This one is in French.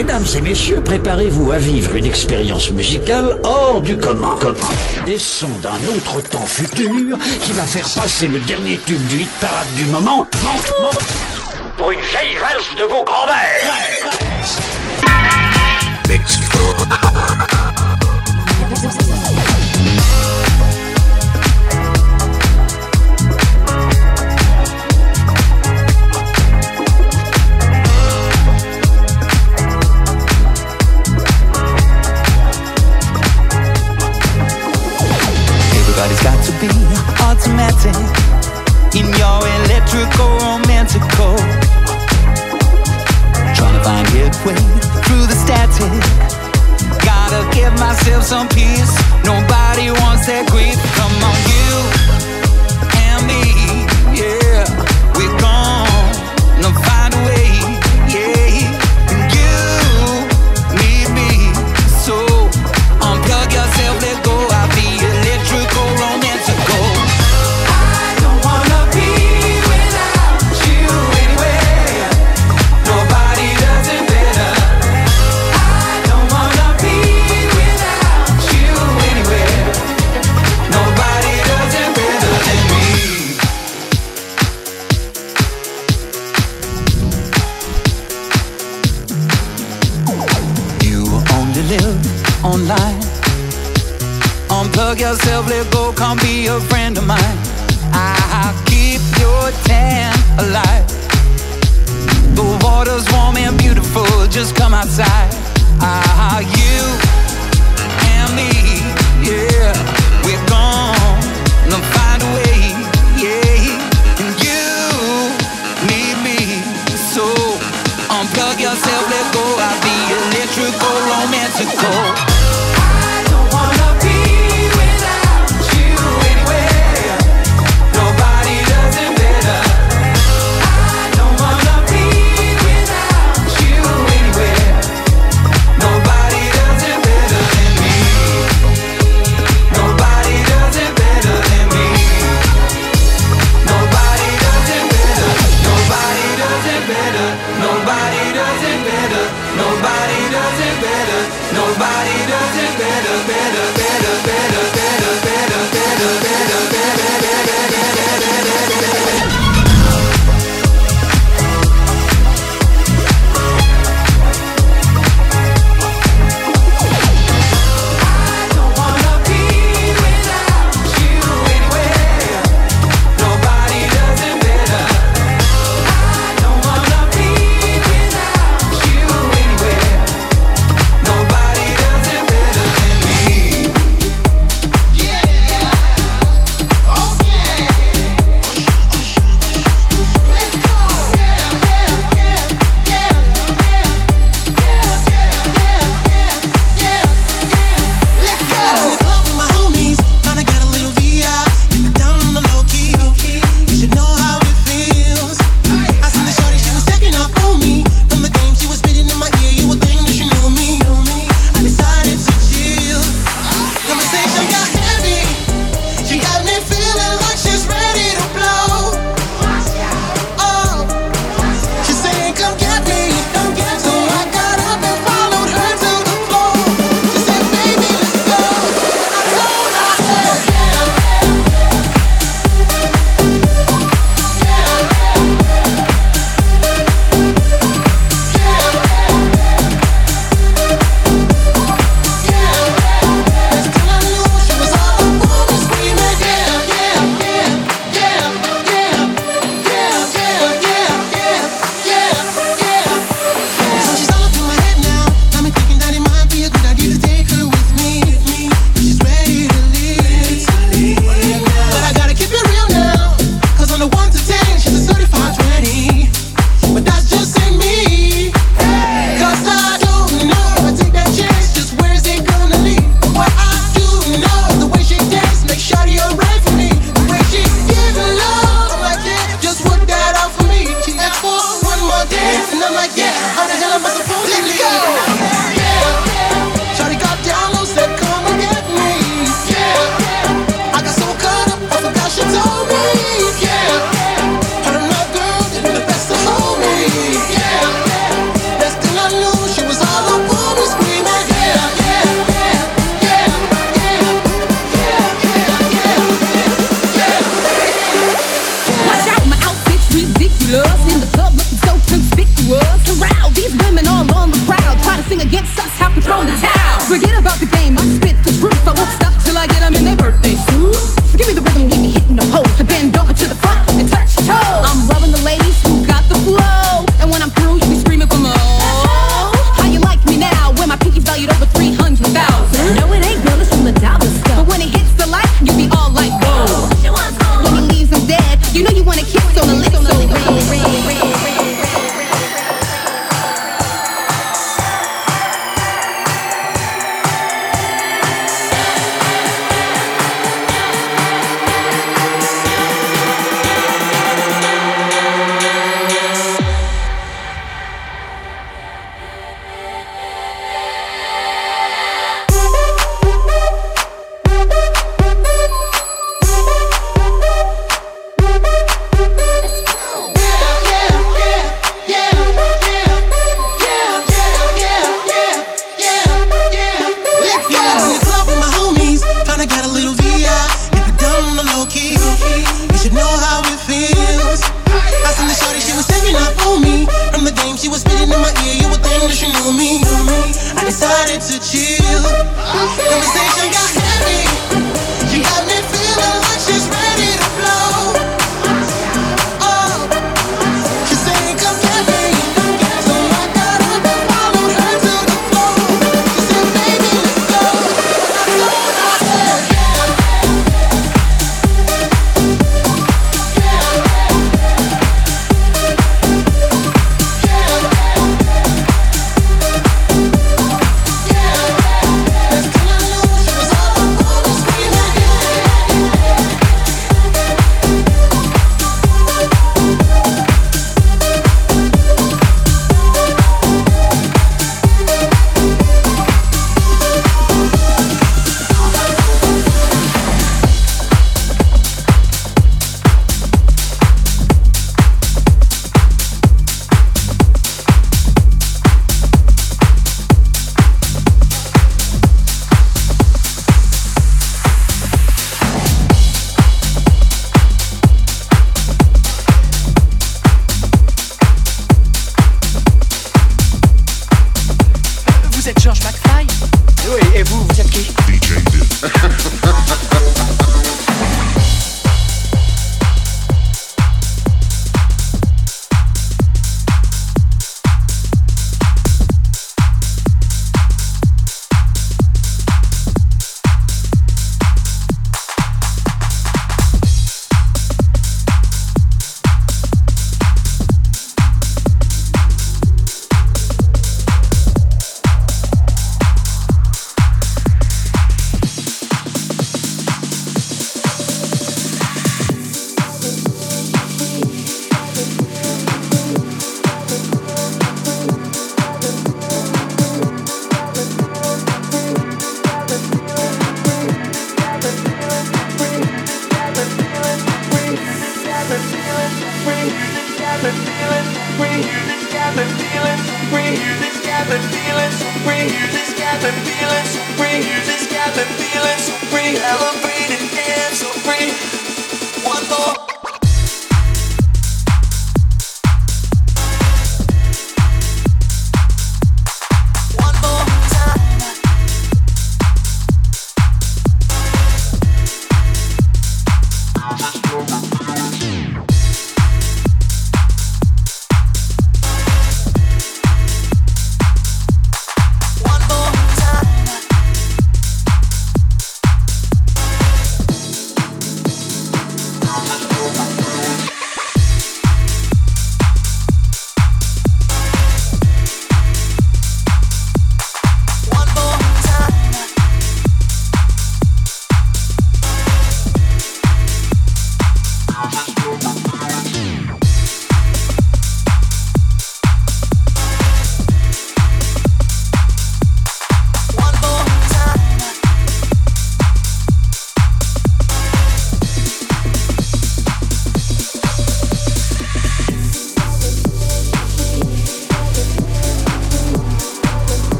Mesdames et messieurs, préparez-vous à vivre une expérience musicale hors du commun. Des sons d'un autre temps futur qui va faire passer le dernier tube du hit parade du moment pour une vieille valse de vos grands-mères. dancing in your electrical romantical. Trying to find way through the static. Gotta give myself some peace. Nobody wants that grief.